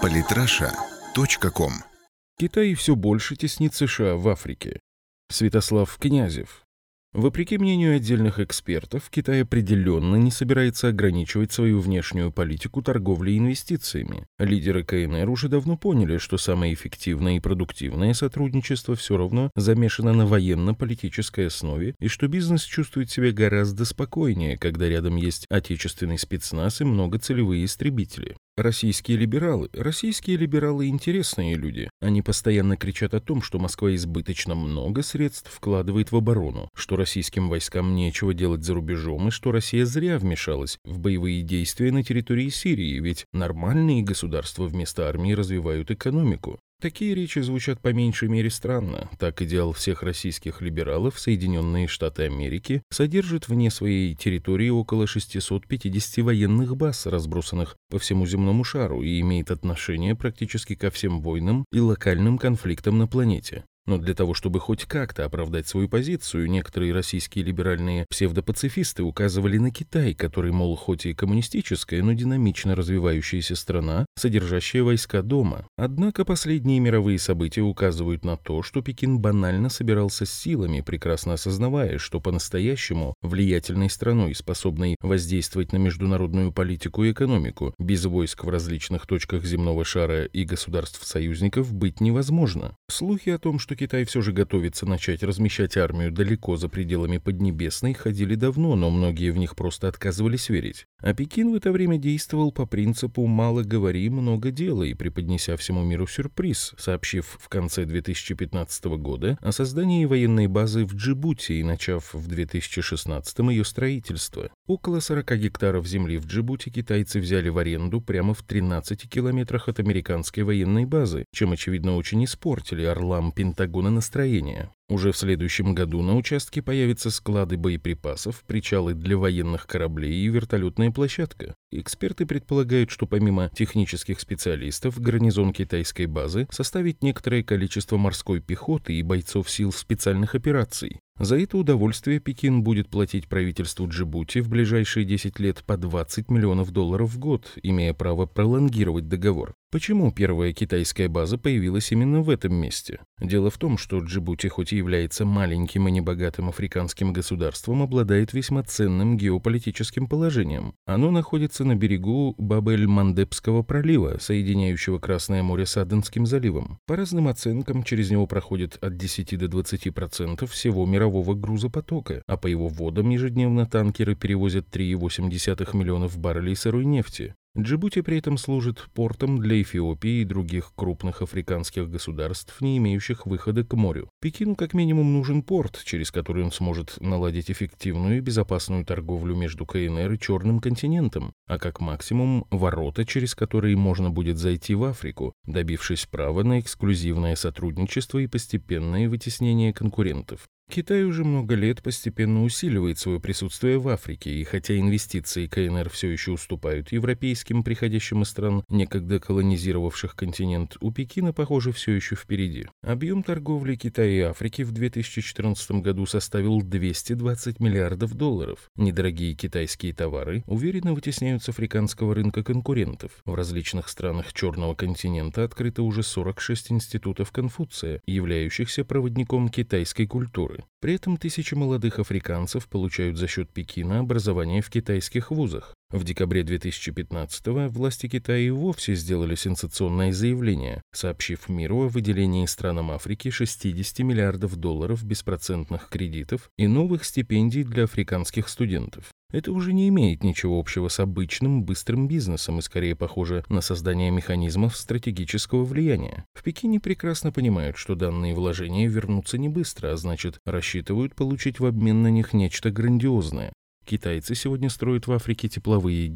Политраша.ком Китай все больше теснит США в Африке. Святослав Князев. Вопреки мнению отдельных экспертов, Китай определенно не собирается ограничивать свою внешнюю политику торговлей и инвестициями. Лидеры КНР уже давно поняли, что самое эффективное и продуктивное сотрудничество все равно замешано на военно-политической основе и что бизнес чувствует себя гораздо спокойнее, когда рядом есть отечественный спецназ и многоцелевые истребители. Российские либералы. Российские либералы интересные люди. Они постоянно кричат о том, что Москва избыточно много средств вкладывает в оборону, что российским войскам нечего делать за рубежом и что Россия зря вмешалась в боевые действия на территории Сирии, ведь нормальные государства вместо армии развивают экономику. Такие речи звучат по меньшей мере странно. Так идеал всех российских либералов Соединенные Штаты Америки содержит вне своей территории около 650 военных баз, разбросанных по всему земному шару, и имеет отношение практически ко всем войнам и локальным конфликтам на планете. Но для того, чтобы хоть как-то оправдать свою позицию, некоторые российские либеральные псевдопацифисты указывали на Китай, который, мол, хоть и коммунистическая, но динамично развивающаяся страна, содержащая войска дома. Однако последние мировые события указывают на то, что Пекин банально собирался с силами, прекрасно осознавая, что по-настоящему влиятельной страной, способной воздействовать на международную политику и экономику, без войск в различных точках земного шара и государств-союзников быть невозможно. Слухи о том, что что Китай все же готовится начать размещать армию далеко за пределами Поднебесной, ходили давно, но многие в них просто отказывались верить. А Пекин в это время действовал по принципу «мало говори, много делай», преподнеся всему миру сюрприз, сообщив в конце 2015 года о создании военной базы в Джибути и начав в 2016 ее строительство. Около 40 гектаров земли в Джибути китайцы взяли в аренду прямо в 13 километрах от американской военной базы, чем, очевидно, очень испортили орлам Пентагона Пентагона настроения. Уже в следующем году на участке появятся склады боеприпасов, причалы для военных кораблей и вертолетная площадка. Эксперты предполагают, что помимо технических специалистов, гарнизон китайской базы составит некоторое количество морской пехоты и бойцов сил специальных операций. За это удовольствие Пекин будет платить правительству Джибути в ближайшие 10 лет по 20 миллионов долларов в год, имея право пролонгировать договор. Почему первая китайская база появилась именно в этом месте? Дело в том, что Джибути хоть и является маленьким и небогатым африканским государством, обладает весьма ценным геополитическим положением. Оно находится на берегу Бабель-Мандебского пролива, соединяющего Красное море с Аденским заливом. По разным оценкам, через него проходит от 10 до 20% всего мирового грузопотока, а по его водам ежедневно танкеры перевозят 3,8 миллионов баррелей сырой нефти. Джибути при этом служит портом для Эфиопии и других крупных африканских государств, не имеющих выхода к морю. Пекину как минимум нужен порт, через который он сможет наладить эффективную и безопасную торговлю между КНР и Черным континентом, а как максимум ворота, через которые можно будет зайти в Африку, добившись права на эксклюзивное сотрудничество и постепенное вытеснение конкурентов. Китай уже много лет постепенно усиливает свое присутствие в Африке, и хотя инвестиции КНР все еще уступают европейским, приходящим из стран, некогда колонизировавших континент, у Пекина, похоже, все еще впереди. Объем торговли Китая и Африки в 2014 году составил 220 миллиардов долларов. Недорогие китайские товары уверенно вытесняют с африканского рынка конкурентов. В различных странах Черного континента открыто уже 46 институтов Конфуция, являющихся проводником китайской культуры. При этом тысячи молодых африканцев получают за счет Пекина образование в китайских вузах. В декабре 2015-го власти Китая и вовсе сделали сенсационное заявление, сообщив миру о выделении странам Африки 60 миллиардов долларов беспроцентных кредитов и новых стипендий для африканских студентов. Это уже не имеет ничего общего с обычным быстрым бизнесом и скорее похоже на создание механизмов стратегического влияния. В Пекине прекрасно понимают, что данные вложения вернутся не быстро, а значит рассчитывают получить в обмен на них нечто грандиозное. Китайцы сегодня строят в Африке тепловые